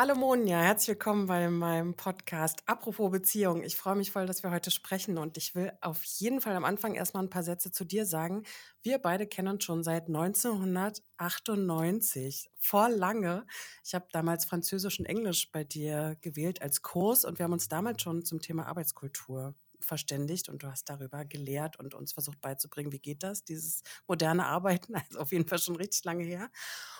Hallo Monja, herzlich willkommen bei meinem Podcast Apropos Beziehung. Ich freue mich voll, dass wir heute sprechen und ich will auf jeden Fall am Anfang erstmal ein paar Sätze zu dir sagen. Wir beide kennen uns schon seit 1998, vor lange. Ich habe damals Französisch und Englisch bei dir gewählt als Kurs und wir haben uns damals schon zum Thema Arbeitskultur verständigt und du hast darüber gelehrt und uns versucht beizubringen, wie geht das, dieses moderne Arbeiten, also auf jeden Fall schon richtig lange her.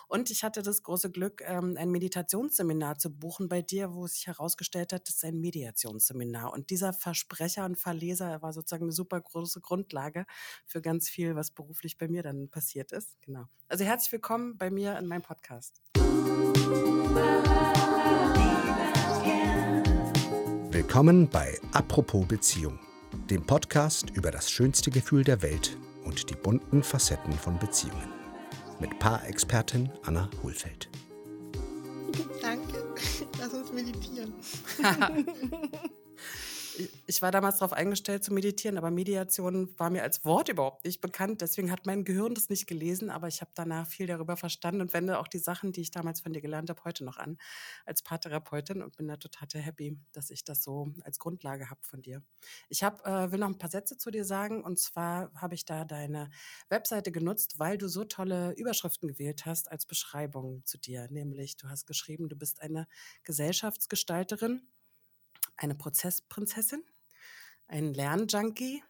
Und ich hatte das große Glück, ähm, ein Meditationsseminar zu buchen bei dir, wo sich herausgestellt hat, das ist ein Mediationsseminar. Und dieser Versprecher und Verleser war sozusagen eine super große Grundlage für ganz viel, was beruflich bei mir dann passiert ist. Genau. Also herzlich willkommen bei mir in meinem Podcast. Willkommen bei Apropos Beziehung, dem Podcast über das schönste Gefühl der Welt und die bunten Facetten von Beziehungen. Mit Paarexpertin Anna Hohlfeld. Danke. Lass uns meditieren. ich war damals darauf eingestellt zu meditieren, aber Mediation war mir als Wort überhaupt nicht bekannt. Deswegen hat mein Gehirn das nicht gelesen, aber ich habe danach viel darüber verstanden und wende auch die Sachen, die ich damals von dir gelernt habe, heute noch an als Paartherapeutin und bin da total happy, dass ich das so als Grundlage habe von dir. Ich hab, äh, will noch ein paar Sätze zu dir sagen und zwar habe ich da deine Webseite genutzt, weil du so tolle Überschriften gewählt hast als Beschreibung zu dir. Nämlich, du hast geschrieben, du bist eine Gesellschaftsgestalterin eine Prozessprinzessin, ein Lernjunkie,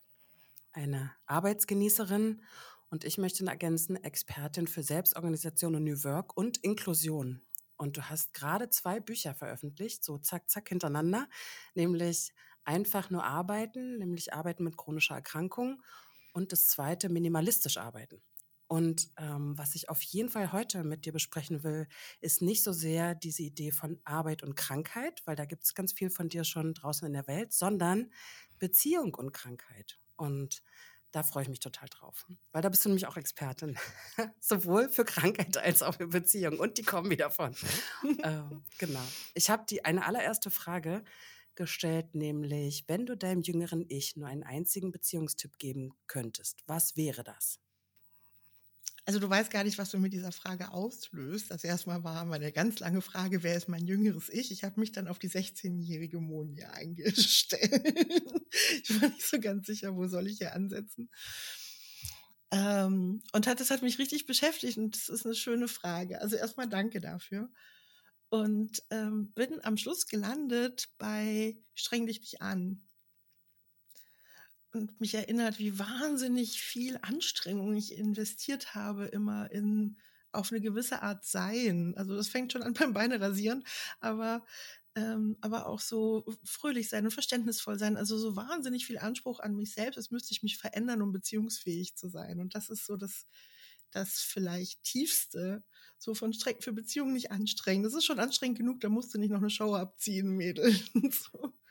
eine Arbeitsgenießerin und ich möchte ergänzen, Expertin für Selbstorganisation und New Work und Inklusion. Und du hast gerade zwei Bücher veröffentlicht, so zack, zack hintereinander, nämlich einfach nur arbeiten, nämlich arbeiten mit chronischer Erkrankung und das zweite minimalistisch arbeiten. Und ähm, was ich auf jeden Fall heute mit dir besprechen will, ist nicht so sehr diese Idee von Arbeit und Krankheit, weil da gibt es ganz viel von dir schon draußen in der Welt, sondern Beziehung und Krankheit. Und da freue ich mich total drauf, weil da bist du nämlich auch Expertin, sowohl für Krankheit als auch für Beziehung und die kommen wieder von. ähm, genau. Ich habe die eine allererste Frage gestellt, nämlich wenn du deinem jüngeren Ich nur einen einzigen Beziehungstipp geben könntest, was wäre das? Also du weißt gar nicht, was du mit dieser Frage auslöst. Das erstmal war meine ganz lange Frage, wer ist mein jüngeres Ich? Ich habe mich dann auf die 16-jährige Monia eingestellt. ich war nicht so ganz sicher, wo soll ich hier ansetzen. Ähm, und hat, das hat mich richtig beschäftigt und das ist eine schöne Frage. Also erstmal danke dafür. Und ähm, bin am Schluss gelandet bei Streng dich nicht an und mich erinnert, wie wahnsinnig viel Anstrengung ich investiert habe, immer in auf eine gewisse Art sein. Also das fängt schon an beim Beine rasieren, aber ähm, aber auch so fröhlich sein und verständnisvoll sein. Also so wahnsinnig viel Anspruch an mich selbst, als müsste ich mich verändern, um beziehungsfähig zu sein. Und das ist so das, das vielleicht tiefste, so von Strecken für Beziehungen nicht anstrengend. Das ist schon anstrengend genug, da musst du nicht noch eine Show abziehen, Mädel.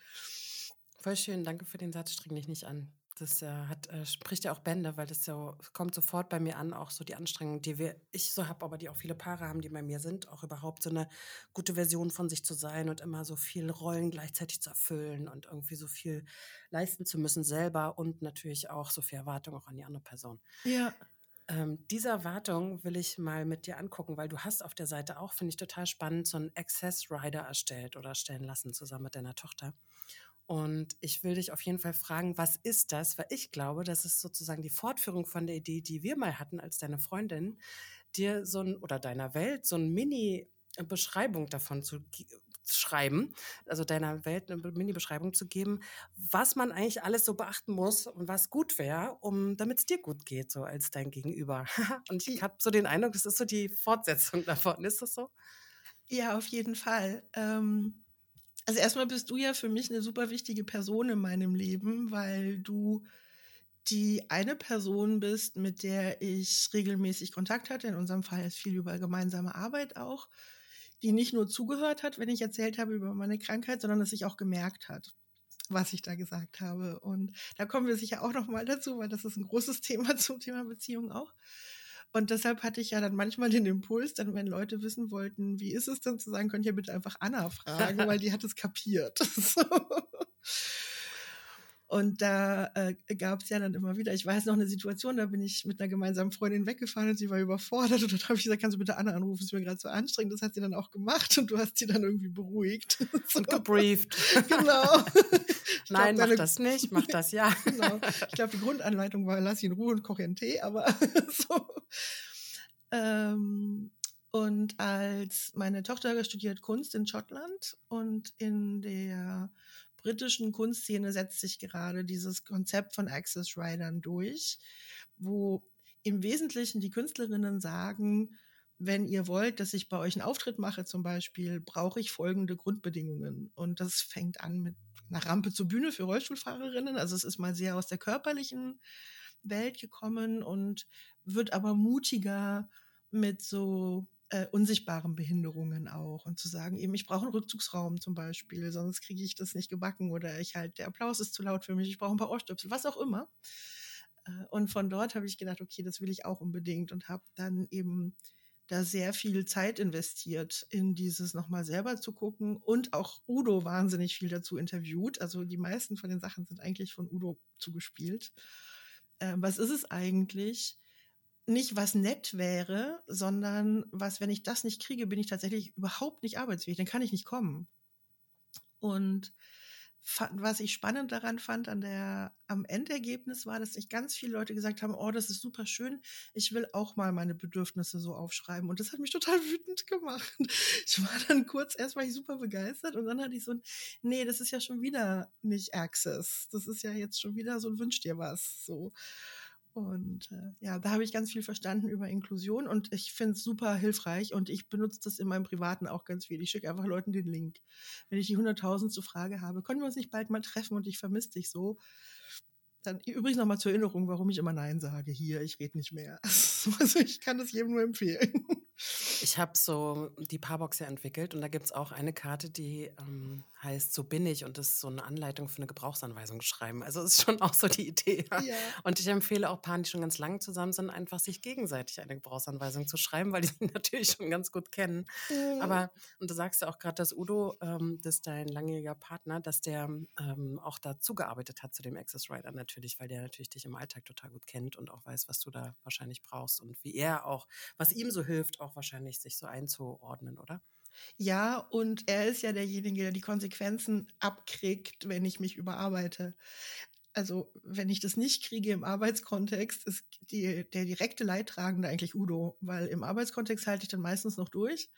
Voll schön, danke für den Satz, streng dich nicht an. Das äh, hat, äh, spricht ja auch Bände, weil das so kommt sofort bei mir an, auch so die Anstrengung, die wir, ich so habe, aber die auch viele Paare haben, die bei mir sind, auch überhaupt so eine gute Version von sich zu sein und immer so viele Rollen gleichzeitig zu erfüllen und irgendwie so viel leisten zu müssen selber und natürlich auch so viel Erwartung auch an die andere Person. Ja. Ähm, diese Erwartung will ich mal mit dir angucken, weil du hast auf der Seite auch, finde ich total spannend, so einen Access Rider erstellt oder erstellen lassen zusammen mit deiner Tochter. Und ich will dich auf jeden Fall fragen, was ist das? Weil ich glaube, das ist sozusagen die Fortführung von der Idee, die wir mal hatten als deine Freundin, dir so ein oder deiner Welt so ein Mini-Beschreibung davon zu schreiben, also deiner Welt eine Mini-Beschreibung zu geben, was man eigentlich alles so beachten muss und was gut wäre, um damit es dir gut geht, so als dein Gegenüber. und ich habe so den Eindruck, das ist so die Fortsetzung davon. Ist das so? Ja, auf jeden Fall. Ähm also erstmal bist du ja für mich eine super wichtige Person in meinem Leben, weil du die eine Person bist, mit der ich regelmäßig Kontakt hatte. In unserem Fall ist viel über gemeinsame Arbeit auch, die nicht nur zugehört hat, wenn ich erzählt habe über meine Krankheit, sondern es sich auch gemerkt hat, was ich da gesagt habe. Und da kommen wir sicher auch noch mal dazu, weil das ist ein großes Thema zum Thema Beziehung auch. Und deshalb hatte ich ja dann manchmal den Impuls, dann wenn Leute wissen wollten, wie ist es denn zu sagen, könnt ihr bitte einfach Anna fragen, weil die hat es kapiert. so. Und da äh, gab es ja dann immer wieder, ich weiß noch eine Situation, da bin ich mit einer gemeinsamen Freundin weggefahren und sie war überfordert und dann habe ich gesagt, kannst du bitte Anna anrufen, ist mir gerade so anstrengend. Das hat sie dann auch gemacht und du hast sie dann irgendwie beruhigt. so. Und gebrieft. genau. Nein, glaub, mach das nicht, mach das ja. genau. Ich glaube, die Grundanleitung war, lass ihn in Ruhe und koch ihren Tee, aber so. Ähm, und als meine Tochter studiert Kunst in Schottland und in der britischen Kunstszene setzt sich gerade dieses Konzept von Access Riders durch, wo im Wesentlichen die Künstlerinnen sagen, wenn ihr wollt, dass ich bei euch einen Auftritt mache zum Beispiel, brauche ich folgende Grundbedingungen. Und das fängt an mit einer Rampe zur Bühne für Rollstuhlfahrerinnen. Also es ist mal sehr aus der körperlichen Welt gekommen und wird aber mutiger mit so äh, unsichtbaren Behinderungen auch und zu sagen, eben, ich brauche einen Rückzugsraum zum Beispiel, sonst kriege ich das nicht gebacken oder ich halt, der Applaus ist zu laut für mich, ich brauche ein paar Ohrstöpsel, was auch immer. Äh, und von dort habe ich gedacht, okay, das will ich auch unbedingt und habe dann eben da sehr viel Zeit investiert, in dieses nochmal selber zu gucken und auch Udo wahnsinnig viel dazu interviewt. Also die meisten von den Sachen sind eigentlich von Udo zugespielt. Äh, was ist es eigentlich? Nicht, was nett wäre, sondern was, wenn ich das nicht kriege, bin ich tatsächlich überhaupt nicht arbeitsfähig, dann kann ich nicht kommen. Und was ich spannend daran fand an der, am Endergebnis war, dass sich ganz viele Leute gesagt haben, oh, das ist super schön, ich will auch mal meine Bedürfnisse so aufschreiben. Und das hat mich total wütend gemacht. Ich war dann kurz, erst war ich super begeistert und dann hatte ich so ein, nee, das ist ja schon wieder nicht Access. Das ist ja jetzt schon wieder so ein Wünsch dir was. So. Und äh, ja, da habe ich ganz viel verstanden über Inklusion und ich finde es super hilfreich und ich benutze das in meinem Privaten auch ganz viel. Ich schicke einfach Leuten den Link. Wenn ich die 100.000 zur Frage habe, können wir uns nicht bald mal treffen und ich vermisse dich so, dann übrigens nochmal zur Erinnerung, warum ich immer Nein sage. Hier, ich rede nicht mehr. Also ich kann das jedem nur empfehlen. Ich habe so die Paarbox ja entwickelt und da gibt es auch eine Karte, die ähm, heißt So bin ich und das ist so eine Anleitung für eine Gebrauchsanweisung schreiben. Also ist schon auch so die Idee. Ja? Ja. Und ich empfehle auch Paaren, die schon ganz lange zusammen sind, einfach sich gegenseitig eine Gebrauchsanweisung zu schreiben, weil die sich natürlich schon ganz gut kennen. Mhm. Aber, und du sagst ja auch gerade, dass Udo, ähm, das ist dein langjähriger Partner, dass der ähm, auch dazu gearbeitet hat zu dem Access Rider natürlich, weil der natürlich dich im Alltag total gut kennt und auch weiß, was du da wahrscheinlich brauchst und wie er auch, was ihm so hilft, auch wahrscheinlich sich so einzuordnen, oder? Ja, und er ist ja derjenige, der die Konsequenzen abkriegt, wenn ich mich überarbeite. Also, wenn ich das nicht kriege im Arbeitskontext, ist die, der direkte Leidtragende eigentlich Udo, weil im Arbeitskontext halte ich dann meistens noch durch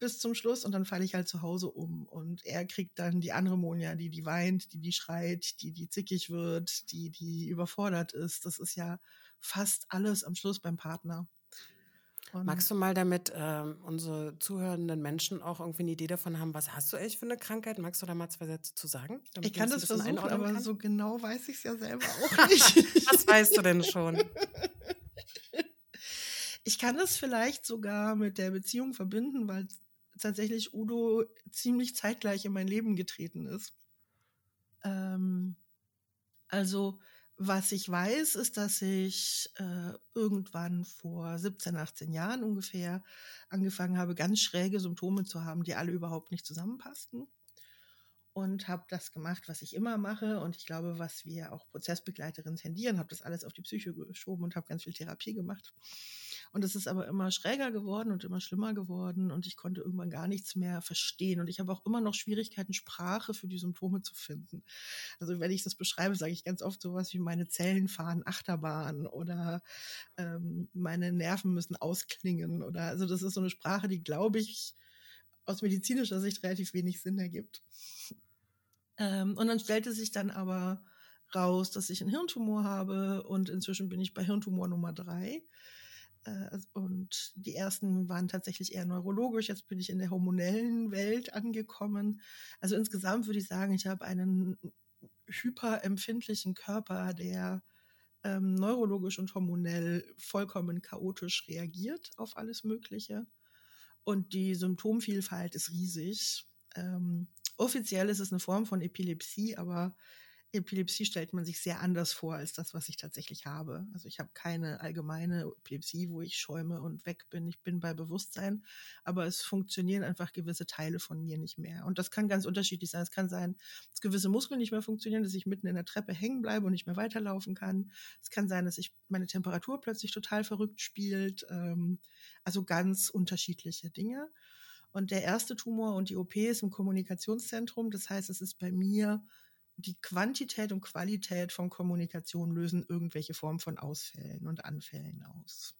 bis zum Schluss und dann falle ich halt zu Hause um und er kriegt dann die andere Monja, die die weint, die die schreit, die die zickig wird, die die überfordert ist. Das ist ja fast alles am Schluss beim Partner. Und Magst du mal damit ähm, unsere zuhörenden Menschen auch irgendwie eine Idee davon haben, was hast du echt für eine Krankheit? Magst du da mal zwei Sätze zu sagen? Ich kann das versuchen, aber kann? so genau weiß ich es ja selber auch nicht. was weißt du denn schon? Ich kann das vielleicht sogar mit der Beziehung verbinden, weil tatsächlich Udo ziemlich zeitgleich in mein Leben getreten ist. Ähm, also was ich weiß, ist, dass ich äh, irgendwann vor 17, 18 Jahren ungefähr angefangen habe, ganz schräge Symptome zu haben, die alle überhaupt nicht zusammenpassten. Und habe das gemacht, was ich immer mache. Und ich glaube, was wir auch Prozessbegleiterinnen tendieren, habe das alles auf die Psyche geschoben und habe ganz viel Therapie gemacht. Und es ist aber immer schräger geworden und immer schlimmer geworden und ich konnte irgendwann gar nichts mehr verstehen. Und ich habe auch immer noch Schwierigkeiten, Sprache für die Symptome zu finden. Also wenn ich das beschreibe, sage ich ganz oft sowas wie meine Zellen fahren Achterbahn oder ähm, meine Nerven müssen ausklingen oder also das ist so eine Sprache, die glaube ich aus medizinischer Sicht relativ wenig Sinn ergibt. Ähm, und dann stellte sich dann aber raus, dass ich einen Hirntumor habe und inzwischen bin ich bei Hirntumor Nummer drei. Äh, und die ersten waren tatsächlich eher neurologisch. Jetzt bin ich in der hormonellen Welt angekommen. Also insgesamt würde ich sagen, ich habe einen hyperempfindlichen Körper, der ähm, neurologisch und hormonell vollkommen chaotisch reagiert auf alles Mögliche. Und die Symptomvielfalt ist riesig. Ähm, offiziell ist es eine Form von Epilepsie, aber Epilepsie stellt man sich sehr anders vor als das, was ich tatsächlich habe. Also ich habe keine allgemeine Epilepsie, wo ich schäume und weg bin. Ich bin bei Bewusstsein, aber es funktionieren einfach gewisse Teile von mir nicht mehr. Und das kann ganz unterschiedlich sein. Es kann sein, dass gewisse Muskeln nicht mehr funktionieren, dass ich mitten in der Treppe hängen bleibe und nicht mehr weiterlaufen kann. Es kann sein, dass ich meine Temperatur plötzlich total verrückt spielt. Ähm, also ganz unterschiedliche Dinge. Und der erste Tumor und die OP ist im Kommunikationszentrum. Das heißt, es ist bei mir die Quantität und Qualität von Kommunikation lösen irgendwelche Formen von Ausfällen und Anfällen aus.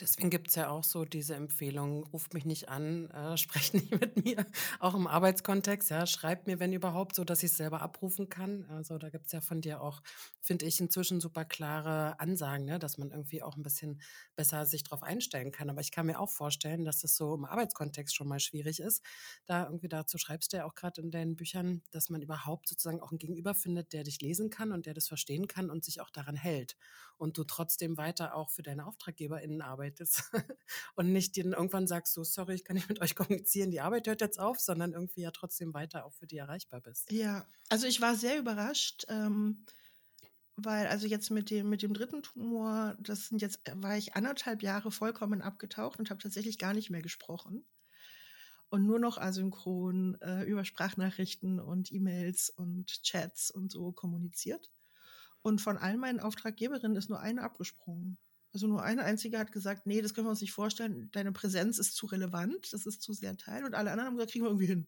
Deswegen gibt es ja auch so diese Empfehlung, ruft mich nicht an, äh, sprecht nicht mit mir, auch im Arbeitskontext, ja, schreibt mir, wenn überhaupt, so dass ich es selber abrufen kann. Also da gibt es ja von dir auch, finde ich, inzwischen super klare Ansagen, ne, dass man irgendwie auch ein bisschen besser sich darauf einstellen kann. Aber ich kann mir auch vorstellen, dass das so im Arbeitskontext schon mal schwierig ist. Da irgendwie dazu schreibst du ja auch gerade in deinen Büchern, dass man überhaupt sozusagen auch einen Gegenüber findet, der dich lesen kann und der das verstehen kann und sich auch daran hält. Und du trotzdem weiter auch für deine AuftraggeberInnen arbeitest arbeitest und nicht dir irgendwann sagst du, sorry, ich kann nicht mit euch kommunizieren, die Arbeit hört jetzt auf, sondern irgendwie ja trotzdem weiter auch für die erreichbar bist. Ja, also ich war sehr überrascht, ähm, weil also jetzt mit dem, mit dem dritten Tumor, das sind jetzt, war ich anderthalb Jahre vollkommen abgetaucht und habe tatsächlich gar nicht mehr gesprochen. Und nur noch asynchron äh, über Sprachnachrichten und E-Mails und Chats und so kommuniziert. Und von all meinen Auftraggeberinnen ist nur eine abgesprungen. Also nur eine einzige hat gesagt, nee, das können wir uns nicht vorstellen, deine Präsenz ist zu relevant, das ist zu sehr Teil. Und alle anderen haben gesagt, kriegen wir irgendwie hin.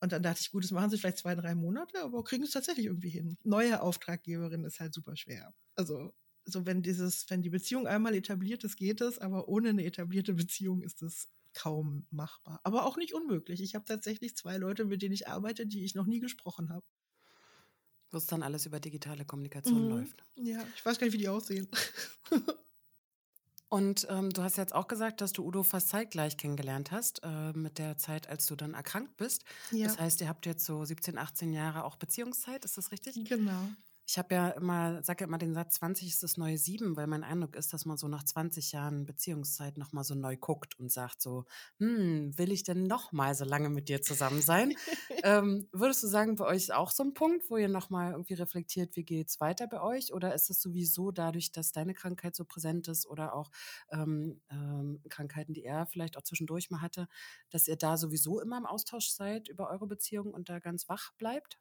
Und dann dachte ich, gut, das machen sie vielleicht zwei, drei Monate, aber kriegen es tatsächlich irgendwie hin. Neue Auftraggeberin ist halt super schwer. Also, so wenn dieses, wenn die Beziehung einmal etabliert ist, geht es, aber ohne eine etablierte Beziehung ist es kaum machbar. Aber auch nicht unmöglich. Ich habe tatsächlich zwei Leute, mit denen ich arbeite, die ich noch nie gesprochen habe. Wo es dann alles über digitale Kommunikation mhm. läuft. Ja, ich weiß gar nicht, wie die aussehen. Und ähm, du hast jetzt auch gesagt, dass du Udo fast zeitgleich kennengelernt hast, äh, mit der Zeit, als du dann erkrankt bist. Ja. Das heißt, ihr habt jetzt so 17, 18 Jahre auch Beziehungszeit, ist das richtig? Genau. Ich habe ja immer, sage ja immer den Satz, 20 ist das neue 7, weil mein Eindruck ist, dass man so nach 20 Jahren Beziehungszeit nochmal so neu guckt und sagt so, hm, will ich denn nochmal so lange mit dir zusammen sein? ähm, würdest du sagen, bei euch ist auch so ein Punkt, wo ihr nochmal irgendwie reflektiert, wie geht es weiter bei euch? Oder ist es sowieso dadurch, dass deine Krankheit so präsent ist oder auch ähm, ähm, Krankheiten, die er vielleicht auch zwischendurch mal hatte, dass ihr da sowieso immer im Austausch seid über eure Beziehung und da ganz wach bleibt?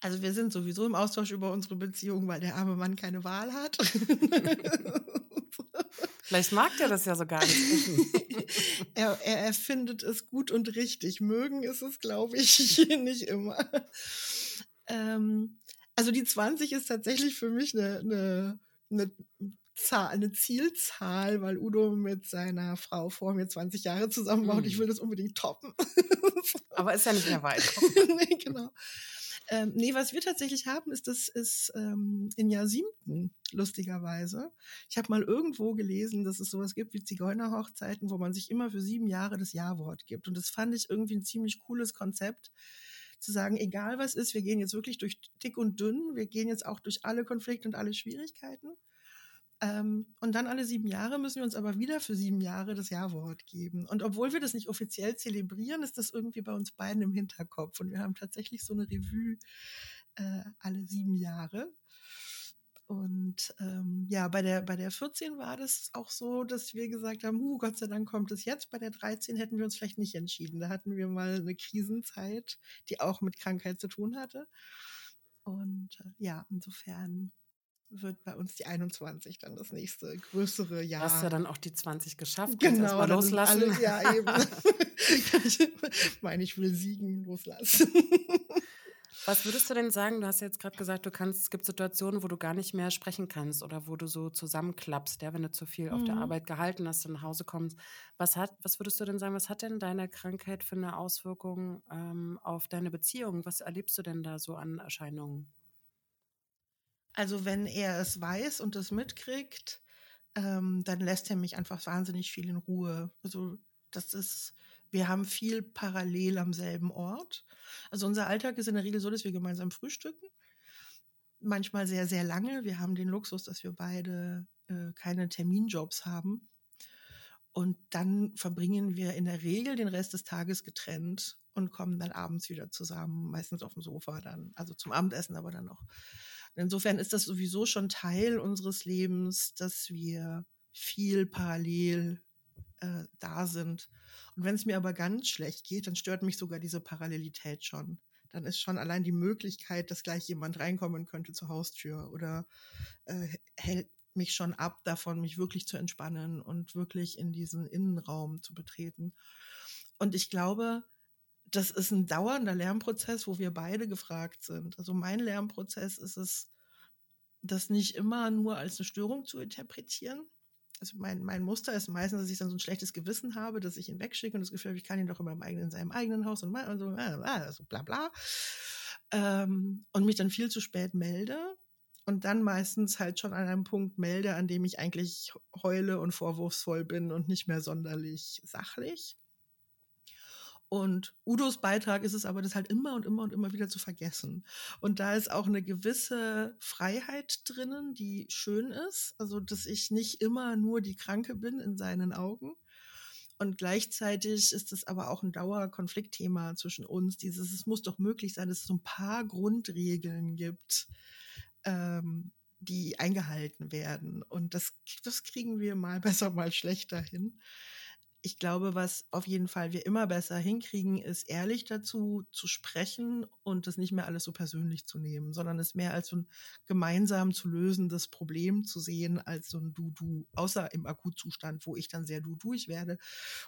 Also wir sind sowieso im Austausch über unsere Beziehung, weil der arme Mann keine Wahl hat. Vielleicht mag der das ja so gar nicht. er, er, er findet es gut und richtig. Mögen ist es, glaube ich, nicht immer. Ähm, also die 20 ist tatsächlich für mich eine, eine, eine, Zahl, eine Zielzahl, weil Udo mit seiner Frau vor mir 20 Jahre zusammen war mm. und ich will das unbedingt toppen. Aber ist ja nicht mehr weit. nee, genau. Ähm, nee, was wir tatsächlich haben, ist, das ist ähm, in Jahr siebten, lustigerweise. Ich habe mal irgendwo gelesen, dass es sowas gibt wie Zigeunerhochzeiten, wo man sich immer für sieben Jahre das Ja-Wort gibt. Und das fand ich irgendwie ein ziemlich cooles Konzept, zu sagen, egal was ist, wir gehen jetzt wirklich durch dick und dünn, wir gehen jetzt auch durch alle Konflikte und alle Schwierigkeiten. Ähm, und dann alle sieben Jahre müssen wir uns aber wieder für sieben Jahre das Ja-Wort geben. Und obwohl wir das nicht offiziell zelebrieren, ist das irgendwie bei uns beiden im Hinterkopf. Und wir haben tatsächlich so eine Revue äh, alle sieben Jahre. Und ähm, ja, bei der, bei der 14 war das auch so, dass wir gesagt haben, uh, Gott sei Dank kommt es jetzt. Bei der 13 hätten wir uns vielleicht nicht entschieden. Da hatten wir mal eine Krisenzeit, die auch mit Krankheit zu tun hatte. Und äh, ja, insofern wird bei uns die 21 dann das nächste größere Jahr. Hast ja dann auch die 20 geschafft. Genau, mal loslassen. Alle, ja, eben. ich meine, ich will siegen, loslassen. Was würdest du denn sagen? Du hast jetzt gerade gesagt, du kannst, es gibt Situationen, wo du gar nicht mehr sprechen kannst oder wo du so zusammenklappst, ja, wenn du zu viel mhm. auf der mhm. Arbeit gehalten hast und nach Hause kommst. Was hat, was würdest du denn sagen, was hat denn deine Krankheit für eine Auswirkung ähm, auf deine Beziehung? Was erlebst du denn da so an Erscheinungen? Also wenn er es weiß und es mitkriegt, ähm, dann lässt er mich einfach wahnsinnig viel in Ruhe. Also das ist, wir haben viel parallel am selben Ort. Also unser Alltag ist in der Regel so, dass wir gemeinsam frühstücken. Manchmal sehr, sehr lange. Wir haben den Luxus, dass wir beide äh, keine Terminjobs haben. Und dann verbringen wir in der Regel den Rest des Tages getrennt und kommen dann abends wieder zusammen, meistens auf dem Sofa dann, also zum Abendessen aber dann noch. Insofern ist das sowieso schon Teil unseres Lebens, dass wir viel parallel äh, da sind. Und wenn es mir aber ganz schlecht geht, dann stört mich sogar diese Parallelität schon. Dann ist schon allein die Möglichkeit, dass gleich jemand reinkommen könnte zur Haustür oder äh, hält mich schon ab davon, mich wirklich zu entspannen und wirklich in diesen Innenraum zu betreten. Und ich glaube, das ist ein dauernder Lernprozess, wo wir beide gefragt sind. Also mein Lernprozess ist es, das nicht immer nur als eine Störung zu interpretieren. Also mein, mein Muster ist meistens, dass ich dann so ein schlechtes Gewissen habe, dass ich ihn wegschicke und das Gefühl habe, ich kann ihn doch in, meinem eigenen, in seinem eigenen Haus und, und so, also bla bla. Ähm, und mich dann viel zu spät melde und dann meistens halt schon an einem Punkt melde, an dem ich eigentlich heule und vorwurfsvoll bin und nicht mehr sonderlich sachlich. Und Udos Beitrag ist es aber, das halt immer und immer und immer wieder zu vergessen. Und da ist auch eine gewisse Freiheit drinnen, die schön ist. Also, dass ich nicht immer nur die Kranke bin in seinen Augen. Und gleichzeitig ist es aber auch ein Dauerkonfliktthema zwischen uns. Dieses, es muss doch möglich sein, dass es so ein paar Grundregeln gibt, ähm, die eingehalten werden. Und das, das kriegen wir mal besser, mal schlechter hin ich glaube, was auf jeden Fall wir immer besser hinkriegen, ist ehrlich dazu zu sprechen und das nicht mehr alles so persönlich zu nehmen, sondern es mehr als so ein gemeinsam zu lösendes Problem zu sehen, als so ein Du-Du, außer im Akutzustand, wo ich dann sehr Du-Duig werde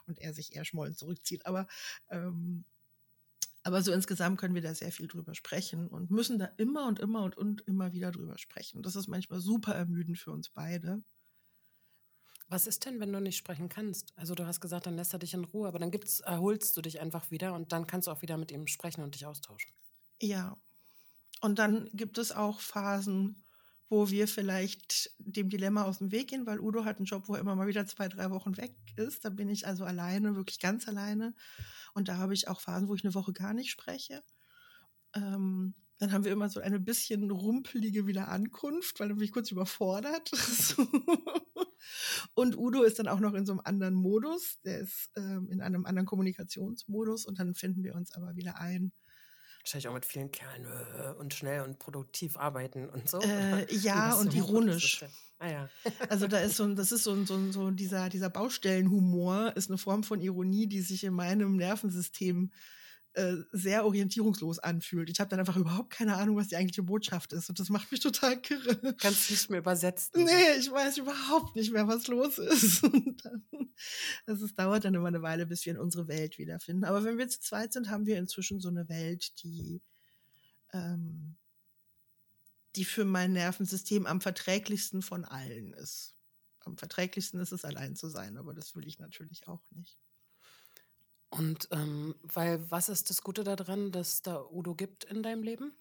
und er sich eher schmollen zurückzieht. Aber, ähm, aber so insgesamt können wir da sehr viel drüber sprechen und müssen da immer und immer und, und immer wieder drüber sprechen. Das ist manchmal super ermüdend für uns beide. Was ist denn, wenn du nicht sprechen kannst? Also du hast gesagt, dann lässt er dich in Ruhe, aber dann gibt's, erholst du dich einfach wieder und dann kannst du auch wieder mit ihm sprechen und dich austauschen. Ja. Und dann gibt es auch Phasen, wo wir vielleicht dem Dilemma aus dem Weg gehen, weil Udo hat einen Job, wo er immer mal wieder zwei, drei Wochen weg ist. Da bin ich also alleine, wirklich ganz alleine. Und da habe ich auch Phasen, wo ich eine Woche gar nicht spreche. Ähm, dann haben wir immer so eine bisschen rumpelige Wiederankunft, weil dann bin ich kurz überfordert. und Udo ist dann auch noch in so einem anderen Modus. Der ist ähm, in einem anderen Kommunikationsmodus und dann finden wir uns aber wieder ein. Wahrscheinlich auch mit vielen Kerlen äh, und schnell und produktiv arbeiten und so. Äh, ja, und ironisch. Ah, ja. also da ist so ein, das ist so ein, so, ein, so dieser, dieser Baustellenhumor ist eine Form von Ironie, die sich in meinem Nervensystem äh, sehr orientierungslos anfühlt. Ich habe dann einfach überhaupt keine Ahnung, was die eigentliche Botschaft ist. Und das macht mich total kirre. Kannst nicht mehr übersetzen. Nee, ich weiß überhaupt nicht mehr, was los ist. Und dann, also es dauert dann immer eine Weile, bis wir in unsere Welt wiederfinden. Aber wenn wir zu zweit sind, haben wir inzwischen so eine Welt, die, ähm, die für mein Nervensystem am verträglichsten von allen ist. Am verträglichsten ist es, allein zu sein, aber das will ich natürlich auch nicht. Und ähm, weil, was ist das Gute daran, dass da Udo gibt in deinem Leben?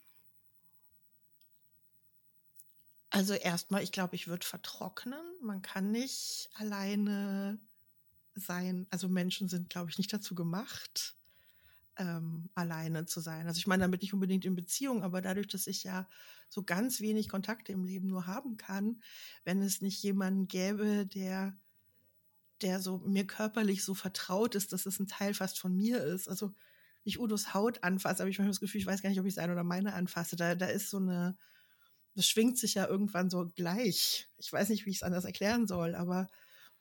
Also erstmal, ich glaube, ich würde vertrocknen. Man kann nicht alleine sein. Also Menschen sind, glaube ich, nicht dazu gemacht, ähm, alleine zu sein. Also ich meine damit nicht unbedingt in Beziehung, aber dadurch, dass ich ja so ganz wenig Kontakte im Leben nur haben kann, wenn es nicht jemanden gäbe, der der so mir körperlich so vertraut ist, dass es ein Teil fast von mir ist. Also ich Udos Haut anfasse, aber ich habe das Gefühl, ich weiß gar nicht, ob ich seine oder meine anfasse. Da, da ist so eine, das schwingt sich ja irgendwann so gleich. Ich weiß nicht, wie ich es anders erklären soll, aber